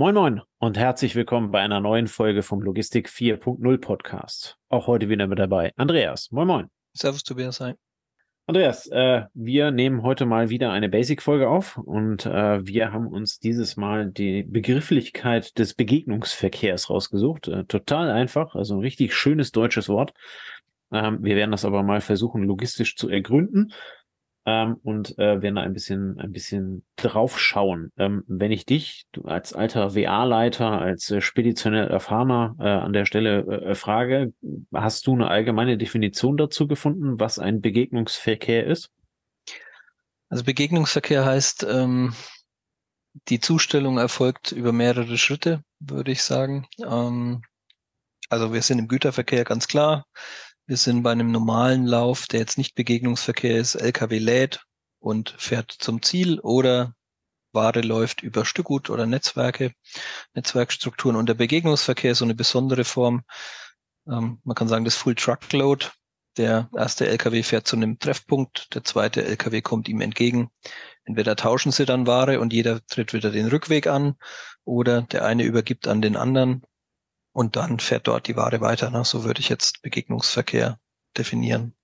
Moin Moin und herzlich willkommen bei einer neuen Folge vom Logistik 4.0 Podcast. Auch heute wieder mit dabei Andreas. Moin Moin. Servus Tobias. Hi. Andreas, äh, wir nehmen heute mal wieder eine Basic-Folge auf und äh, wir haben uns dieses Mal die Begrifflichkeit des Begegnungsverkehrs rausgesucht. Äh, total einfach, also ein richtig schönes deutsches Wort. Ähm, wir werden das aber mal versuchen, logistisch zu ergründen ähm, und äh, werden da ein bisschen, ein bisschen drauf schauen. Ähm, wenn ich dich du als alter WA-Leiter, als äh, speditionell erfahrener äh, an der Stelle äh, frage, hast du eine allgemeine Definition dazu gefunden, was ein Begegnungsverkehr ist? Also Begegnungsverkehr heißt, ähm, die Zustellung erfolgt über mehrere Schritte, würde ich sagen. Ähm, also wir sind im Güterverkehr ganz klar. Wir sind bei einem normalen Lauf, der jetzt nicht Begegnungsverkehr ist. LKW lädt und fährt zum Ziel oder Ware läuft über Stückgut oder Netzwerke, Netzwerkstrukturen. Und der Begegnungsverkehr ist so eine besondere Form. Ähm, man kann sagen, das Full Truckload. Der erste LKW fährt zu einem Treffpunkt, der zweite LKW kommt ihm entgegen. Entweder tauschen sie dann Ware und jeder tritt wieder den Rückweg an oder der eine übergibt an den anderen und dann fährt dort die Ware weiter. Ne? So würde ich jetzt Begegnungsverkehr definieren.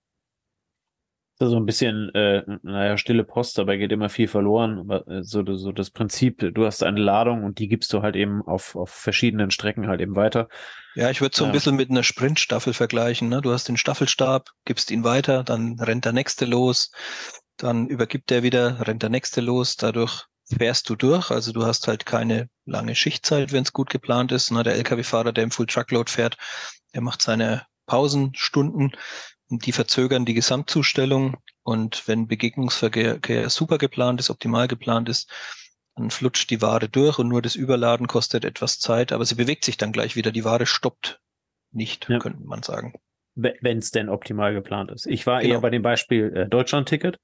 So ein bisschen, äh, naja, stille Post, dabei geht immer viel verloren. Aber äh, so, so das Prinzip, du hast eine Ladung und die gibst du halt eben auf, auf verschiedenen Strecken halt eben weiter. Ja, ich würde so ein bisschen mit einer Sprintstaffel vergleichen. Ne? Du hast den Staffelstab, gibst ihn weiter, dann rennt der nächste los, dann übergibt er wieder, rennt der nächste los. Dadurch fährst du durch. Also du hast halt keine lange Schichtzeit, wenn es gut geplant ist. Na, der Lkw-Fahrer, der im Full Truckload fährt, der macht seine Pausenstunden und die verzögern die Gesamtzustellung. Und wenn Begegnungsverkehr super geplant ist, optimal geplant ist, dann flutscht die Ware durch und nur das Überladen kostet etwas Zeit, aber sie bewegt sich dann gleich wieder. Die Ware stoppt nicht, ja. könnte man sagen. Wenn es denn optimal geplant ist. Ich war genau. eher bei dem Beispiel äh, Deutschland-Ticket.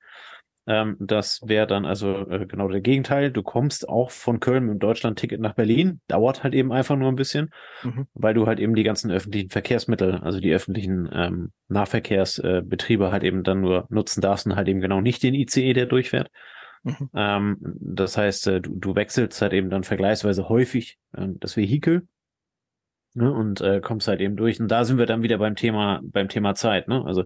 Ähm, das wäre dann also äh, genau der Gegenteil. Du kommst auch von Köln mit dem Deutschland-Ticket nach Berlin. Dauert halt eben einfach nur ein bisschen, mhm. weil du halt eben die ganzen öffentlichen Verkehrsmittel, also die öffentlichen ähm, Nahverkehrsbetriebe äh, halt eben dann nur nutzen darfst und halt eben genau nicht den ICE, der durchfährt. Mhm. Ähm, das heißt, äh, du, du wechselst halt eben dann vergleichsweise häufig äh, das Vehikel. Ne, und äh, kommst halt eben durch. Und da sind wir dann wieder beim Thema, beim Thema Zeit. Ne? Also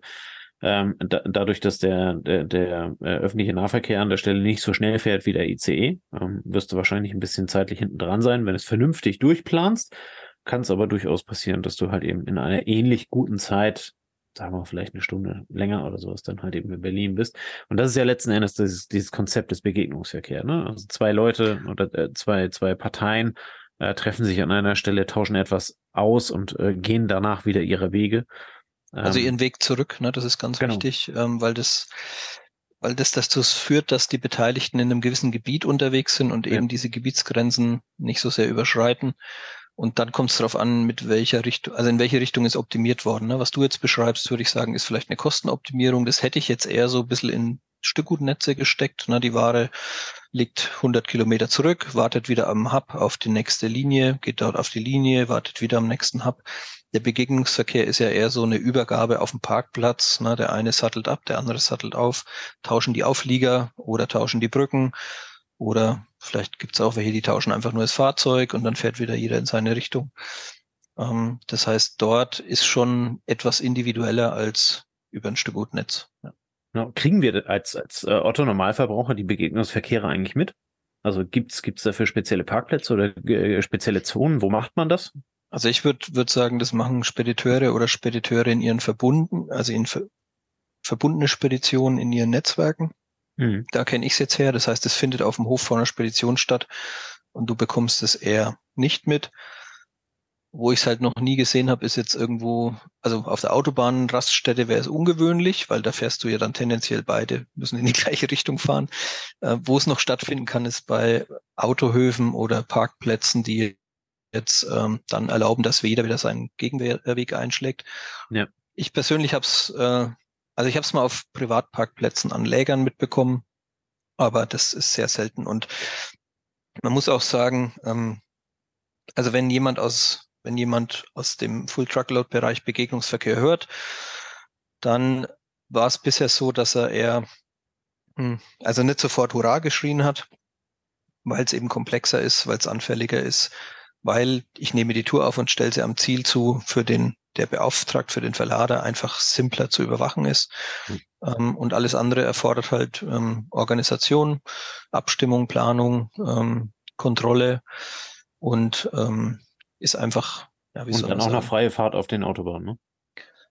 ähm, da, dadurch, dass der, der, der äh, öffentliche Nahverkehr an der Stelle nicht so schnell fährt wie der ICE, ähm, wirst du wahrscheinlich ein bisschen zeitlich hinten dran sein, wenn es vernünftig durchplanst. Kann es aber durchaus passieren, dass du halt eben in einer ähnlich guten Zeit, sagen wir vielleicht eine Stunde länger oder sowas, dann halt eben in Berlin bist. Und das ist ja letzten Endes dieses, dieses Konzept des Begegnungsverkehrs. Ne? Also zwei Leute oder äh, zwei, zwei Parteien äh, treffen sich an einer Stelle, tauschen etwas aus und äh, gehen danach wieder ihre Wege. Also ähm, ihren Weg zurück, ne, das ist ganz genau. wichtig, ähm, weil das weil das dazu führt, dass die Beteiligten in einem gewissen Gebiet unterwegs sind und ja. eben diese Gebietsgrenzen nicht so sehr überschreiten. Und dann kommt es darauf an, mit welcher Richtung, also in welche Richtung ist optimiert worden. Ne? Was du jetzt beschreibst, würde ich sagen, ist vielleicht eine Kostenoptimierung. Das hätte ich jetzt eher so ein bisschen in Stückgutnetze gesteckt. Ne? Die Ware liegt 100 Kilometer zurück, wartet wieder am Hub auf die nächste Linie, geht dort auf die Linie, wartet wieder am nächsten Hub. Der Begegnungsverkehr ist ja eher so eine Übergabe auf dem Parkplatz. Ne? Der eine sattelt ab, der andere sattelt auf, tauschen die Auflieger oder tauschen die Brücken oder vielleicht gibt es auch welche, die tauschen einfach nur das Fahrzeug und dann fährt wieder jeder in seine Richtung. Ähm, das heißt, dort ist schon etwas individueller als über ein Stück Gutnetz. Ja. Kriegen wir als, als äh, Otto Normalverbraucher die Begegnungsverkehre eigentlich mit? Also gibt's gibt's dafür spezielle Parkplätze oder äh, spezielle Zonen? Wo macht man das? Also ich würde würd sagen, das machen Spediteure oder Spediteure in ihren Verbunden, also in ver verbundene Speditionen in ihren Netzwerken. Mhm. Da kenne ich es jetzt her. Das heißt, es findet auf dem Hof vor einer Spedition statt und du bekommst es eher nicht mit. Wo ich es halt noch nie gesehen habe, ist jetzt irgendwo, also auf der Autobahnraststätte wäre es ungewöhnlich, weil da fährst du ja dann tendenziell beide, müssen in die gleiche Richtung fahren. Äh, wo es noch stattfinden kann, ist bei Autohöfen oder Parkplätzen, die jetzt ähm, dann erlauben, dass jeder wieder seinen Gegenweg einschlägt. Ja. Ich persönlich habe es, äh, also ich habe es mal auf Privatparkplätzen an Lägern mitbekommen, aber das ist sehr selten. Und man muss auch sagen, ähm, also wenn jemand aus, wenn jemand aus dem Full Truckload Bereich Begegnungsverkehr hört, dann war es bisher so, dass er eher, hm, also nicht sofort Hurra geschrien hat, weil es eben komplexer ist, weil es anfälliger ist, weil ich nehme die Tour auf und stelle sie am Ziel zu, für den, der beauftragt, für den Verlader einfach simpler zu überwachen ist. Mhm. Ähm, und alles andere erfordert halt ähm, Organisation, Abstimmung, Planung, ähm, Kontrolle und ähm, ist einfach, ja, wie und dann auch sagen? noch freie Fahrt auf den Autobahnen, ne?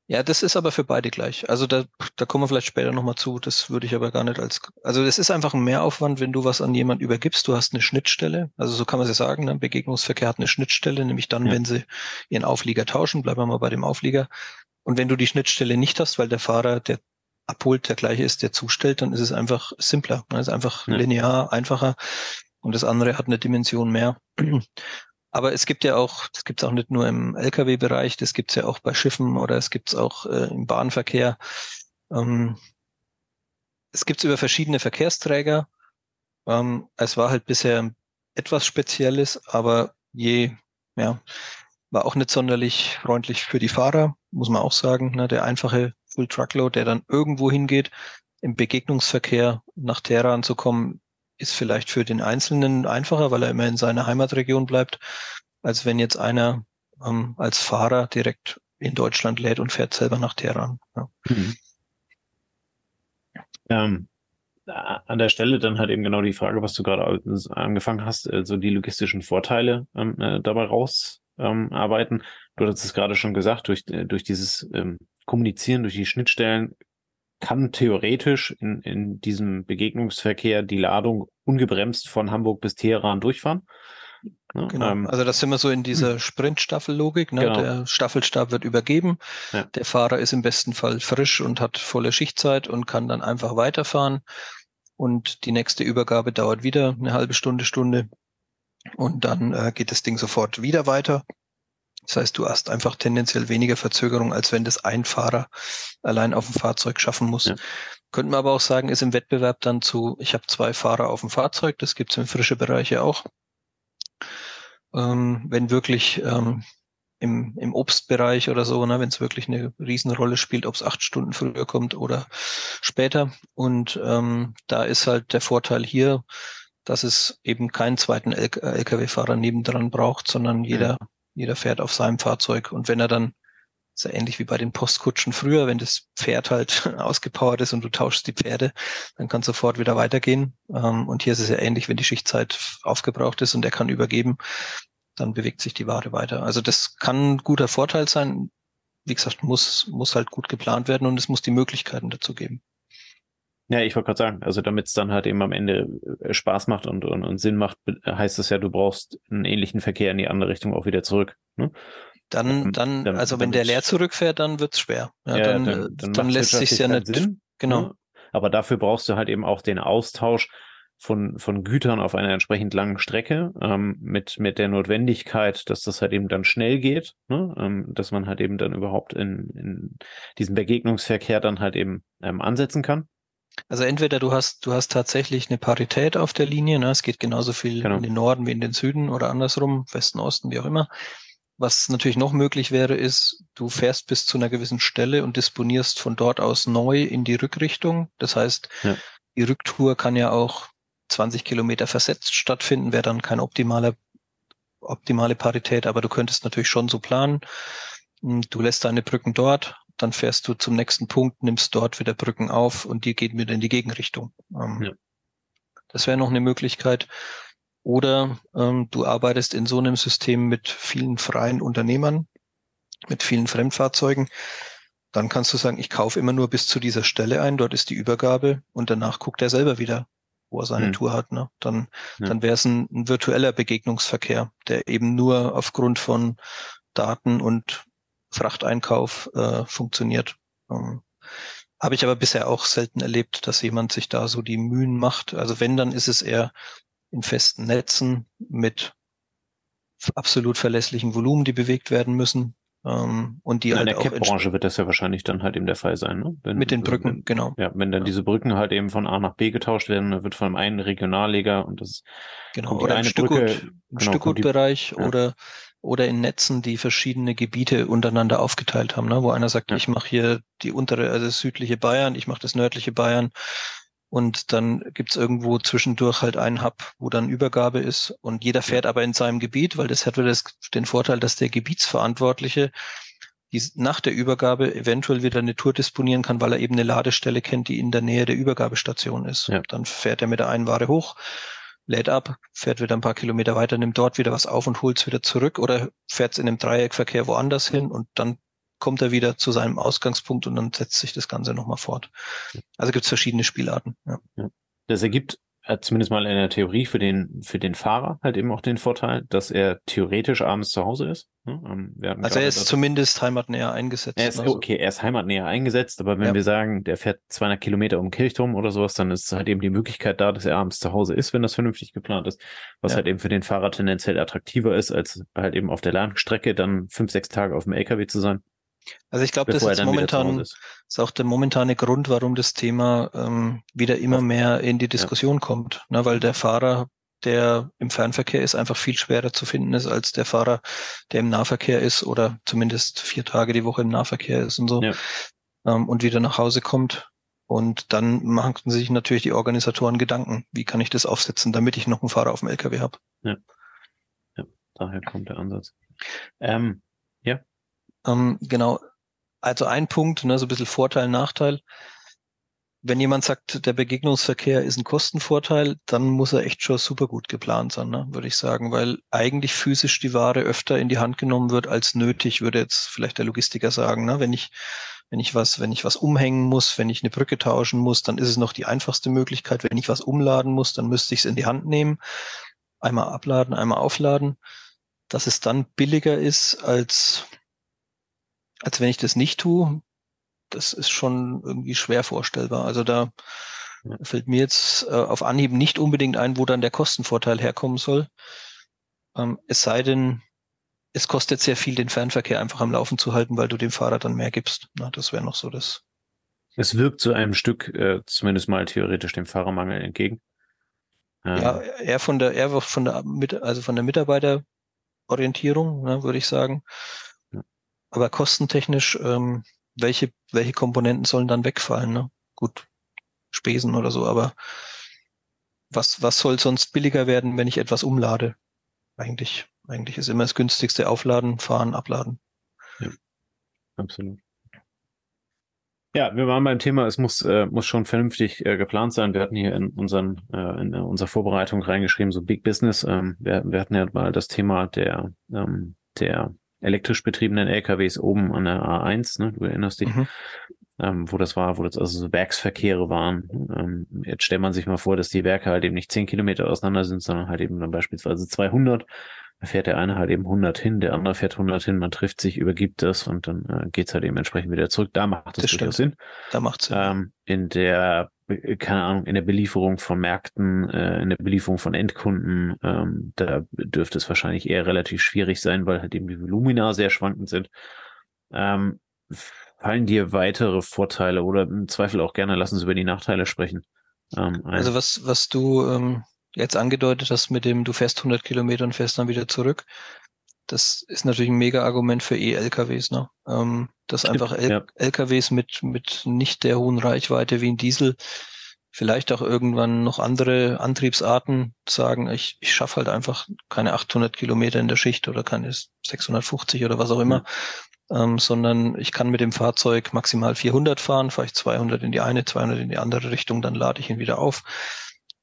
Ja, das ist aber für beide gleich. Also da, da kommen wir vielleicht später nochmal zu. Das würde ich aber gar nicht als, also das ist einfach ein Mehraufwand, wenn du was an jemand übergibst. Du hast eine Schnittstelle. Also so kann man es ja sagen. Ne? Begegnungsverkehr hat eine Schnittstelle, nämlich dann, ja. wenn sie ihren Auflieger tauschen. Bleiben wir mal bei dem Auflieger. Und wenn du die Schnittstelle nicht hast, weil der Fahrer, der abholt, der gleiche ist, der zustellt, dann ist es einfach simpler. Ne? ist einfach ja. linear, einfacher. Und das andere hat eine Dimension mehr. Aber es gibt ja auch, das gibt es auch nicht nur im Lkw-Bereich, das gibt es ja auch bei Schiffen oder es gibt es auch äh, im Bahnverkehr. Ähm, es gibt es über verschiedene Verkehrsträger. Ähm, es war halt bisher etwas Spezielles, aber je, ja, war auch nicht sonderlich freundlich für die Fahrer, muss man auch sagen. Ne? Der einfache Full Truckload, der dann irgendwo hingeht, im Begegnungsverkehr nach Teheran zu kommen, ist vielleicht für den Einzelnen einfacher, weil er immer in seiner Heimatregion bleibt, als wenn jetzt einer ähm, als Fahrer direkt in Deutschland lädt und fährt selber nach Teheran. Ja. Mhm. Ähm, an der Stelle dann halt eben genau die Frage, was du gerade angefangen hast, äh, so die logistischen Vorteile ähm, äh, dabei rausarbeiten. Ähm, du hast es gerade schon gesagt, durch, äh, durch dieses ähm, Kommunizieren, durch die Schnittstellen kann theoretisch in, in diesem Begegnungsverkehr die Ladung ungebremst von Hamburg bis Teheran durchfahren. Ja, genau. Ähm, also das sind wir so in dieser hm. Sprintstaffellogik. Ne? Genau. Der Staffelstab wird übergeben. Ja. Der Fahrer ist im besten Fall frisch und hat volle Schichtzeit und kann dann einfach weiterfahren. Und die nächste Übergabe dauert wieder eine halbe Stunde, Stunde. Und dann äh, geht das Ding sofort wieder weiter. Das heißt, du hast einfach tendenziell weniger Verzögerung, als wenn das ein Fahrer allein auf dem Fahrzeug schaffen muss. Ja. Könnten wir aber auch sagen, ist im Wettbewerb dann zu, ich habe zwei Fahrer auf dem Fahrzeug, das gibt es im frische Bereich ja auch. Ähm, wenn wirklich ähm, im, im Obstbereich oder so, ne, wenn es wirklich eine Riesenrolle spielt, ob es acht Stunden früher kommt oder später. Und ähm, da ist halt der Vorteil hier, dass es eben keinen zweiten LKW-Fahrer nebendran braucht, sondern jeder jeder fährt auf seinem Fahrzeug. Und wenn er dann, ist ja ähnlich wie bei den Postkutschen früher, wenn das Pferd halt ausgepowert ist und du tauschst die Pferde, dann kann sofort wieder weitergehen. Ähm, und hier ist es ja ähnlich, wenn die Schichtzeit aufgebraucht ist und er kann übergeben, dann bewegt sich die Ware weiter. Also das kann ein guter Vorteil sein. Wie gesagt, muss, muss halt gut geplant werden und es muss die Möglichkeiten dazu geben. Ja, ich wollte gerade sagen, also damit es dann halt eben am Ende äh, Spaß macht und, und, und Sinn macht, heißt es ja, du brauchst einen ähnlichen Verkehr in die andere Richtung auch wieder zurück. Ne? Dann, ähm, dann, dann, also wenn der leer zurückfährt, dann wird's schwer. Ja, ja dann, dann, dann, dann lässt sich ja nicht. Sinn, genau. Ne? Aber dafür brauchst du halt eben auch den Austausch von, von Gütern auf einer entsprechend langen Strecke, ähm, mit, mit der Notwendigkeit, dass das halt eben dann schnell geht, ne? ähm, dass man halt eben dann überhaupt in, in diesen Begegnungsverkehr dann halt eben ähm, ansetzen kann. Also entweder du hast, du hast tatsächlich eine Parität auf der Linie, ne? es geht genauso viel genau. in den Norden wie in den Süden oder andersrum, Westen, Osten, wie auch immer. Was natürlich noch möglich wäre, ist, du fährst bis zu einer gewissen Stelle und disponierst von dort aus neu in die Rückrichtung. Das heißt, ja. die Rücktour kann ja auch 20 Kilometer versetzt stattfinden, wäre dann keine optimale, optimale Parität, aber du könntest natürlich schon so planen. Du lässt deine Brücken dort, dann fährst du zum nächsten Punkt, nimmst dort wieder Brücken auf und die geht wieder in die Gegenrichtung. Ähm, ja. Das wäre noch eine Möglichkeit. Oder ähm, du arbeitest in so einem System mit vielen freien Unternehmern, mit vielen Fremdfahrzeugen. Dann kannst du sagen, ich kaufe immer nur bis zu dieser Stelle ein, dort ist die Übergabe und danach guckt er selber wieder, wo er seine hm. Tour hat. Ne? Dann, ja. dann wäre es ein, ein virtueller Begegnungsverkehr, der eben nur aufgrund von Daten und Frachteinkauf äh, funktioniert. Ähm, Habe ich aber bisher auch selten erlebt, dass jemand sich da so die Mühen macht. Also wenn, dann ist es eher in festen Netzen mit absolut verlässlichen Volumen, die bewegt werden müssen. Ähm, und die in halt der Cap-Branche wird das ja wahrscheinlich dann halt eben der Fall sein, ne? Wenn, mit den Brücken, wenn, genau. Ja, wenn dann ja. diese Brücken halt eben von A nach B getauscht werden, dann wird von einem einen Regionalleger und das genau oder eine Stückgut, Brücke, genau, Stückgutbereich ja. oder oder in Netzen, die verschiedene Gebiete untereinander aufgeteilt haben, ne? wo einer sagt, ja. ich mache hier die untere, also das südliche Bayern, ich mache das nördliche Bayern Und dann gibt's irgendwo zwischendurch halt einen Hub, wo dann Übergabe ist. Und jeder fährt aber in seinem Gebiet, weil das hat wieder den Vorteil, dass der Gebietsverantwortliche die nach der Übergabe eventuell wieder eine Tour disponieren kann, weil er eben eine Ladestelle kennt, die in der Nähe der Übergabestation ist. Ja. Dann fährt er mit der einen Ware hoch, lädt ab, fährt wieder ein paar Kilometer weiter, nimmt dort wieder was auf und holt es wieder zurück oder fährt es in einem Dreieckverkehr woanders hin und dann kommt er wieder zu seinem Ausgangspunkt und dann setzt sich das Ganze nochmal fort. Also gibt es verschiedene Spielarten. Ja. ja. Das ergibt äh, zumindest mal in der Theorie für den, für den Fahrer halt eben auch den Vorteil, dass er theoretisch abends zu Hause ist. Ne? Ähm, also er ist zumindest heimatnäher eingesetzt. Er ist, also. Okay, er ist heimatnäher eingesetzt, aber wenn ja. wir sagen, der fährt 200 Kilometer um Kirchturm oder sowas, dann ist halt eben die Möglichkeit da, dass er abends zu Hause ist, wenn das vernünftig geplant ist, was ja. halt eben für den Fahrer tendenziell attraktiver ist, als halt eben auf der Langstrecke dann fünf, sechs Tage auf dem LKW zu sein. Also ich glaube, das ist momentan ist. ist. auch der momentane Grund, warum das Thema ähm, wieder immer mehr in die Diskussion ja. kommt, ne, weil der Fahrer, der im Fernverkehr ist, einfach viel schwerer zu finden ist als der Fahrer, der im Nahverkehr ist oder zumindest vier Tage die Woche im Nahverkehr ist und so ja. ähm, und wieder nach Hause kommt. Und dann machen sich natürlich die Organisatoren Gedanken, wie kann ich das aufsetzen, damit ich noch einen Fahrer auf dem LKW habe. Ja. ja, daher kommt der Ansatz. Ähm, ja, ähm, genau. Also ein Punkt, ne, so ein bisschen Vorteil, Nachteil. Wenn jemand sagt, der Begegnungsverkehr ist ein Kostenvorteil, dann muss er echt schon super gut geplant sein, ne, würde ich sagen, weil eigentlich physisch die Ware öfter in die Hand genommen wird als nötig, würde jetzt vielleicht der Logistiker sagen. Ne? Wenn ich wenn ich was, wenn ich was umhängen muss, wenn ich eine Brücke tauschen muss, dann ist es noch die einfachste Möglichkeit. Wenn ich was umladen muss, dann müsste ich es in die Hand nehmen, einmal abladen, einmal aufladen. Dass es dann billiger ist als als wenn ich das nicht tue, das ist schon irgendwie schwer vorstellbar. Also da ja. fällt mir jetzt äh, auf Anhieb nicht unbedingt ein, wo dann der Kostenvorteil herkommen soll. Ähm, es sei denn, es kostet sehr viel, den Fernverkehr einfach am Laufen zu halten, weil du dem Fahrer dann mehr gibst. Na, das wäre noch so das. Es wirkt zu einem Stück äh, zumindest mal theoretisch dem Fahrermangel entgegen. Ähm. Ja, eher von der, eher von der, also von der Mitarbeiterorientierung, ne, würde ich sagen. Aber kostentechnisch, ähm, welche, welche Komponenten sollen dann wegfallen? Ne? Gut, Spesen oder so, aber was, was soll sonst billiger werden, wenn ich etwas umlade? Eigentlich, eigentlich ist immer das günstigste Aufladen, Fahren, Abladen. Ja, absolut. Ja, wir waren beim Thema, es muss, äh, muss schon vernünftig äh, geplant sein. Wir hatten hier in, unseren, äh, in unserer Vorbereitung reingeschrieben, so Big Business. Ähm, wir, wir hatten ja mal das Thema der, ähm, der elektrisch betriebenen LKWs oben an der A1, ne? du erinnerst dich, mhm. ähm, wo das war, wo das also so Werksverkehre waren. Ähm, jetzt stellt man sich mal vor, dass die Werke halt eben nicht 10 Kilometer auseinander sind, sondern halt eben dann beispielsweise 200. Da fährt der eine halt eben 100 hin, der andere fährt 100 hin, man trifft sich, übergibt das und dann äh, geht's halt eben entsprechend wieder zurück. Da macht das durchaus Sinn. Da macht's Sinn. Ähm, in der keine Ahnung, in der Belieferung von Märkten, äh, in der Belieferung von Endkunden, ähm, da dürfte es wahrscheinlich eher relativ schwierig sein, weil halt eben die Volumina sehr schwankend sind. Ähm, fallen dir weitere Vorteile oder im Zweifel auch gerne, lass uns über die Nachteile sprechen. Ähm, also was, was du ähm, jetzt angedeutet hast mit dem, du fährst 100 Kilometer und fährst dann wieder zurück, das ist natürlich ein mega Argument für E-LKWs, ne? Ähm, dass einfach L ja. LKWs mit, mit nicht der hohen Reichweite wie ein Diesel vielleicht auch irgendwann noch andere Antriebsarten sagen, ich, ich schaffe halt einfach keine 800 Kilometer in der Schicht oder keine 650 oder was auch immer, mhm. ähm, sondern ich kann mit dem Fahrzeug maximal 400 fahren, fahre ich 200 in die eine, 200 in die andere Richtung, dann lade ich ihn wieder auf.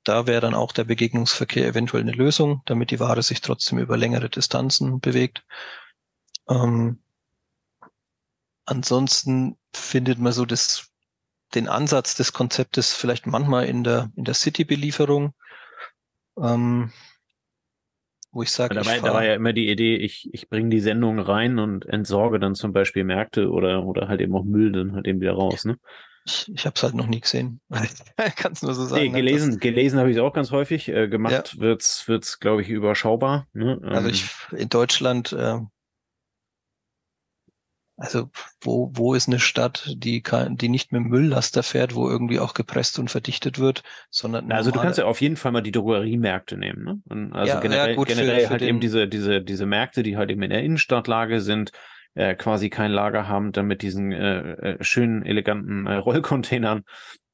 Da wäre dann auch der Begegnungsverkehr eventuell eine Lösung, damit die Ware sich trotzdem über längere Distanzen bewegt. Ähm, ansonsten findet man so das, den Ansatz des Konzeptes vielleicht manchmal in der, in der City-Belieferung. Ähm, wo ich sage, da, da war ja immer die Idee, ich, ich bringe die Sendung rein und entsorge dann zum Beispiel Märkte oder, oder halt eben auch Müll dann halt eben wieder raus, ne? Ich, ich habe es halt noch nie gesehen. Kann es nur so sagen. Nee, ne? gelesen, gelesen habe ich es auch ganz häufig. Äh, gemacht ja. wird's, wird's, glaube ich, überschaubar. Ne? Also ich ähm, in Deutschland, äh, also wo, wo ist eine Stadt, die kann, die nicht mit Mülllaster fährt, wo irgendwie auch gepresst und verdichtet wird, sondern also du kannst ja auf jeden Fall mal die Drogeriemärkte nehmen, ne? Und also ja, generell, ja, gut, generell für, für halt eben diese diese diese Märkte, die halt eben in der Innenstadtlage sind, äh, quasi kein Lager haben, dann mit diesen äh, äh, schönen, eleganten äh, Rollcontainern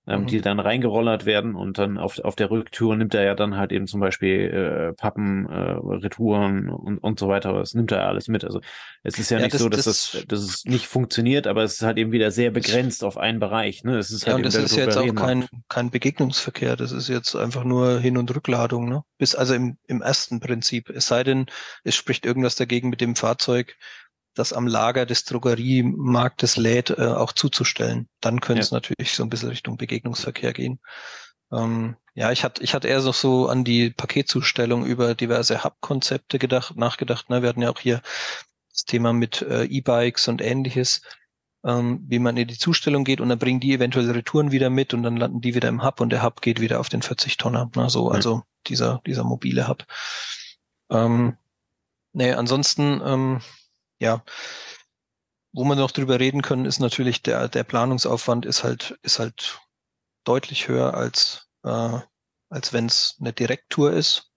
ähm, mhm. die dann reingerollert werden und dann auf, auf der Rücktour nimmt er ja dann halt eben zum Beispiel äh, Pappen, äh, Retouren und, und so weiter. Das nimmt er ja alles mit. Also es ist ja, ja nicht das, so, dass das, das, dass es nicht funktioniert, aber es ist halt eben wieder sehr begrenzt auf einen Bereich. Ne? Es ist ja, halt und das ist jetzt auch kein, kein Begegnungsverkehr, das ist jetzt einfach nur Hin- und Rückladung, ne? Bis also im, im ersten Prinzip. Es sei denn, es spricht irgendwas dagegen mit dem Fahrzeug das am Lager des Drogeriemarktes lädt, äh, auch zuzustellen. Dann könnte ja. es natürlich so ein bisschen Richtung Begegnungsverkehr gehen. Ähm, ja, ich hatte, ich hatte eher so, so an die Paketzustellung über diverse Hub-Konzepte gedacht, nachgedacht. Ne? Wir hatten ja auch hier das Thema mit äh, E-Bikes und ähnliches, ähm, wie man in die Zustellung geht und dann bringen die eventuell Retouren wieder mit und dann landen die wieder im Hub und der Hub geht wieder auf den 40 Tonner. Ne? So, also dieser, dieser mobile Hub. Ähm, nee, ansonsten, ähm, ja, wo wir noch drüber reden können, ist natürlich der, der Planungsaufwand ist halt, ist halt deutlich höher als, äh, als wenn es eine Direkttour ist.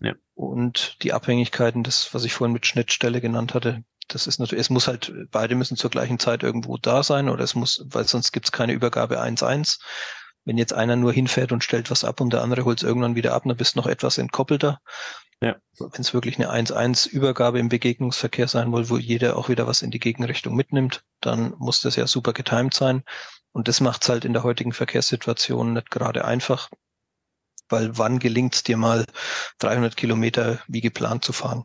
Ja. Und die Abhängigkeiten, das, was ich vorhin mit Schnittstelle genannt hatte, das ist natürlich, es muss halt, beide müssen zur gleichen Zeit irgendwo da sein oder es muss, weil sonst gibt es keine Übergabe 1-1. Wenn jetzt einer nur hinfährt und stellt was ab und der andere holt es irgendwann wieder ab, dann bist du noch etwas entkoppelter. Ja. Wenn es wirklich eine 1-1-Übergabe im Begegnungsverkehr sein will, wo jeder auch wieder was in die Gegenrichtung mitnimmt, dann muss das ja super getimed sein. Und das macht es halt in der heutigen Verkehrssituation nicht gerade einfach, weil wann gelingt es dir mal 300 Kilometer wie geplant zu fahren?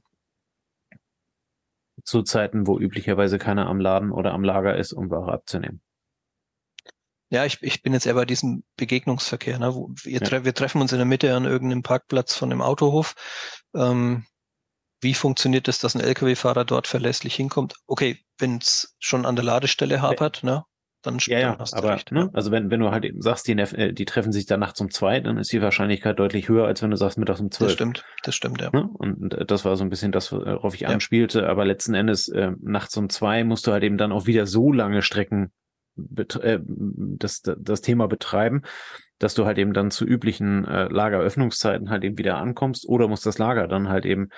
Zu Zeiten, wo üblicherweise keiner am Laden oder am Lager ist, um Ware abzunehmen. Ja, ich, ich bin jetzt eher bei diesem Begegnungsverkehr. Ne? Wo wir, ja. wir treffen uns in der Mitte an irgendeinem Parkplatz von dem Autohof. Ähm, wie funktioniert es, dass ein Lkw-Fahrer dort verlässlich hinkommt? Okay, wenn es schon an der Ladestelle hapert, ne? dann ja, ja, aber recht, ne? also wenn, wenn du halt eben sagst, die, äh, die treffen sich dann nachts um zwei, dann ist die Wahrscheinlichkeit deutlich höher, als wenn du sagst mittags um zwölf. Das stimmt, das stimmt, ja. Ne? Und das war so ein bisschen das, worauf ich ja. anspielte, aber letzten Endes äh, nachts um zwei musst du halt eben dann auch wieder so lange Strecken äh, das, das Thema betreiben, dass du halt eben dann zu üblichen äh, Lageröffnungszeiten halt eben wieder ankommst oder musst das Lager dann halt eben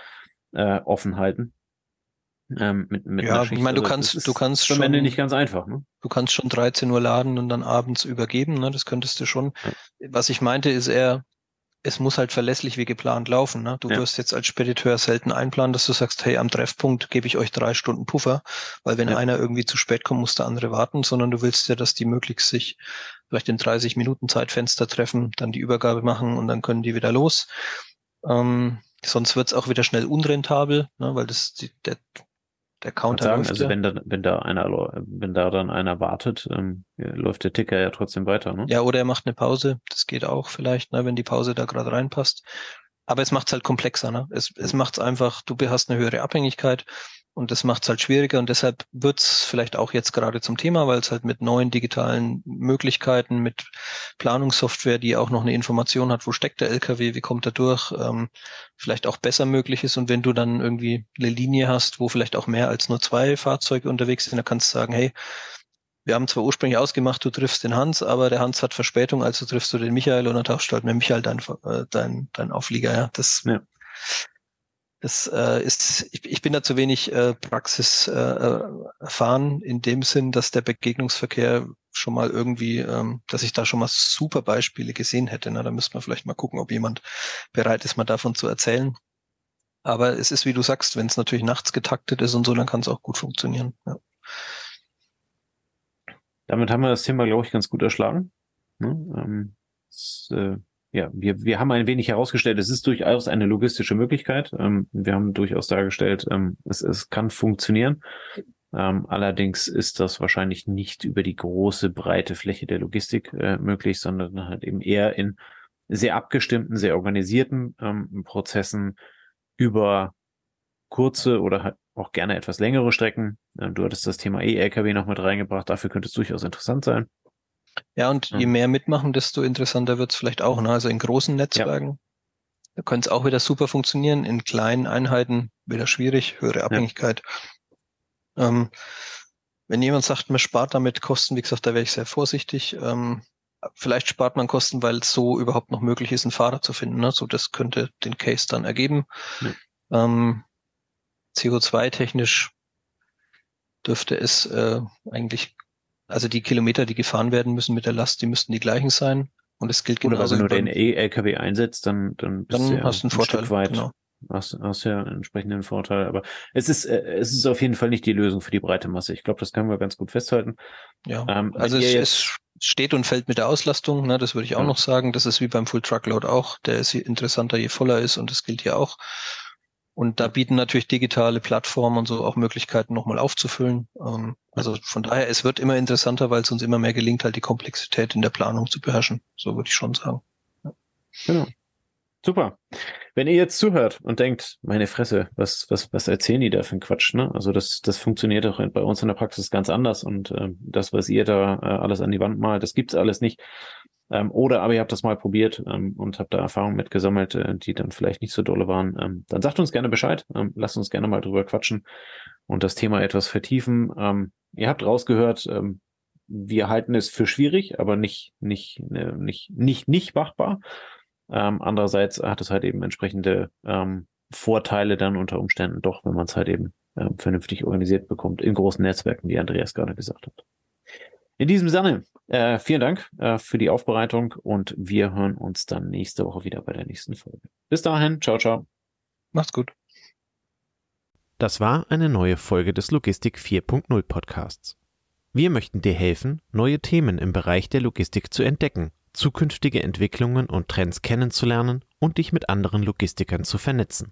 äh, offen halten. Ähm, mit, mit ja, ich meine, du also, kannst, du kannst schon, am Ende nicht ganz einfach. Ne? Du kannst schon 13 Uhr laden und dann abends übergeben. Ne? Das könntest du schon. Ja. Was ich meinte, ist eher, es muss halt verlässlich wie geplant laufen. Ne? Du ja. wirst jetzt als Spediteur selten einplanen, dass du sagst, hey, am Treffpunkt gebe ich euch drei Stunden Puffer, weil wenn ja. einer irgendwie zu spät kommt, muss der andere warten, sondern du willst ja, dass die möglichst sich vielleicht in 30 Minuten Zeitfenster treffen, dann die Übergabe machen und dann können die wieder los. Ähm, sonst wird es auch wieder schnell unrentabel, ne? weil das die, der, der Counter sagen, also wenn da, wenn da einer, wenn da dann einer wartet, ähm, läuft der Ticker ja trotzdem weiter, ne? Ja, oder er macht eine Pause. Das geht auch vielleicht, ne, wenn die Pause da gerade reinpasst. Aber es macht es halt komplexer, ne? Es, es macht es einfach, du hast eine höhere Abhängigkeit und das macht es halt schwieriger und deshalb wird es vielleicht auch jetzt gerade zum Thema, weil es halt mit neuen digitalen Möglichkeiten, mit Planungssoftware, die auch noch eine Information hat, wo steckt der LKW, wie kommt er durch, ähm, vielleicht auch besser möglich ist. Und wenn du dann irgendwie eine Linie hast, wo vielleicht auch mehr als nur zwei Fahrzeuge unterwegs sind, dann kannst du sagen, hey, wir haben zwar ursprünglich ausgemacht, du triffst den Hans, aber der Hans hat Verspätung, also triffst du den Michael und dann tauschst du halt mit Michael dein, äh, dein, dein Auflieger. Ja, das ja. Das äh, ist, ich, ich bin da zu wenig äh, Praxis äh, äh, erfahren in dem Sinn, dass der Begegnungsverkehr schon mal irgendwie, ähm, dass ich da schon mal super Beispiele gesehen hätte. Na, da müsste man vielleicht mal gucken, ob jemand bereit ist, mal davon zu erzählen. Aber es ist, wie du sagst, wenn es natürlich nachts getaktet ist und so, dann kann es auch gut funktionieren. Ja. Damit haben wir das Thema, glaube ich, ganz gut erschlagen. Ne? Ähm, das, äh, ja, wir, wir haben ein wenig herausgestellt, es ist durchaus eine logistische Möglichkeit. Ähm, wir haben durchaus dargestellt, ähm, es, es kann funktionieren. Ähm, allerdings ist das wahrscheinlich nicht über die große, breite Fläche der Logistik äh, möglich, sondern halt eben eher in sehr abgestimmten, sehr organisierten ähm, Prozessen über kurze oder halt auch gerne etwas längere Strecken. Äh, du hattest das Thema E-Lkw noch mit reingebracht, dafür könnte es durchaus interessant sein. Ja, und je mehr mitmachen, desto interessanter wird es vielleicht auch. Ne? Also in großen Netzwerken, ja. da könnte es auch wieder super funktionieren. In kleinen Einheiten wieder schwierig, höhere Abhängigkeit. Ja. Ähm, wenn jemand sagt, man spart damit Kosten, wie gesagt, da wäre ich sehr vorsichtig. Ähm, vielleicht spart man Kosten, weil es so überhaupt noch möglich ist, einen Fahrer zu finden. Ne? So, das könnte den Case dann ergeben. Ja. Ähm, CO2-technisch dürfte es äh, eigentlich Also die Kilometer, die gefahren werden müssen mit der Last, die müssten die gleichen sein. Und es gilt genauso. Oder wenn du den LKW einsetzt, dann, dann bist dann du ja hast einen ein Vorteil. Stück weit, genau. hast, hast ja einen entsprechenden Vorteil. Aber es ist, äh, es ist auf jeden Fall nicht die Lösung für die breite Masse. Ich glaube, das können wir ganz gut festhalten. Ja, ähm, also es, es, steht und fällt mit der Auslastung, ne, das würde ich auch ja. noch sagen. Das ist wie beim Full Truckload auch. Der ist interessanter, je voller ist und das gilt hier auch. Und da bieten natürlich digitale Plattformen und so auch Möglichkeiten, nochmal aufzufüllen. Ähm, also von daher, es wird immer interessanter, weil es uns immer mehr gelingt, halt die Komplexität in der Planung zu beherrschen. So würde ich schon sagen. Ja. Genau. Super. Wenn ihr jetzt zuhört und denkt, meine Fresse, was, was, was erzählen die da für ein Quatsch, ne? Also das, das funktioniert doch bei uns in der Praxis ganz anders und äh, das, was ihr da äh, alles an die Wand malt, das gibt's alles nicht. Ähm, oder aber ihr habt das mal probiert ähm, und habt da Erfahrungen mitgesammelt, äh, die dann vielleicht nicht so dolle waren. Ähm, dann sagt uns gerne Bescheid. Ähm, lasst uns gerne mal drüber quatschen und das Thema etwas vertiefen. Ähm, ihr habt rausgehört, ähm, wir halten es für schwierig, aber nicht, nicht, äh, nicht, nicht, nicht machbar. Andererseits hat es halt eben entsprechende Vorteile dann unter Umständen doch, wenn man es halt eben ähm, vernünftig organisiert bekommt in großen Netzwerken, wie Andreas gerade gesagt hat. In diesem Sinne, äh, vielen Dank äh, für die Aufbereitung und wir hören uns dann nächste Woche wieder bei der nächsten Folge. Bis dahin, ciao, ciao. Macht's gut. Das war eine neue Folge des Logistik 4.0 Podcasts. Wir möchten dir helfen, neue Themen im Bereich der Logistik zu entdecken zukünftige Entwicklungen und Trends kennenzulernen und dich mit anderen Logistikern zu vernetzen.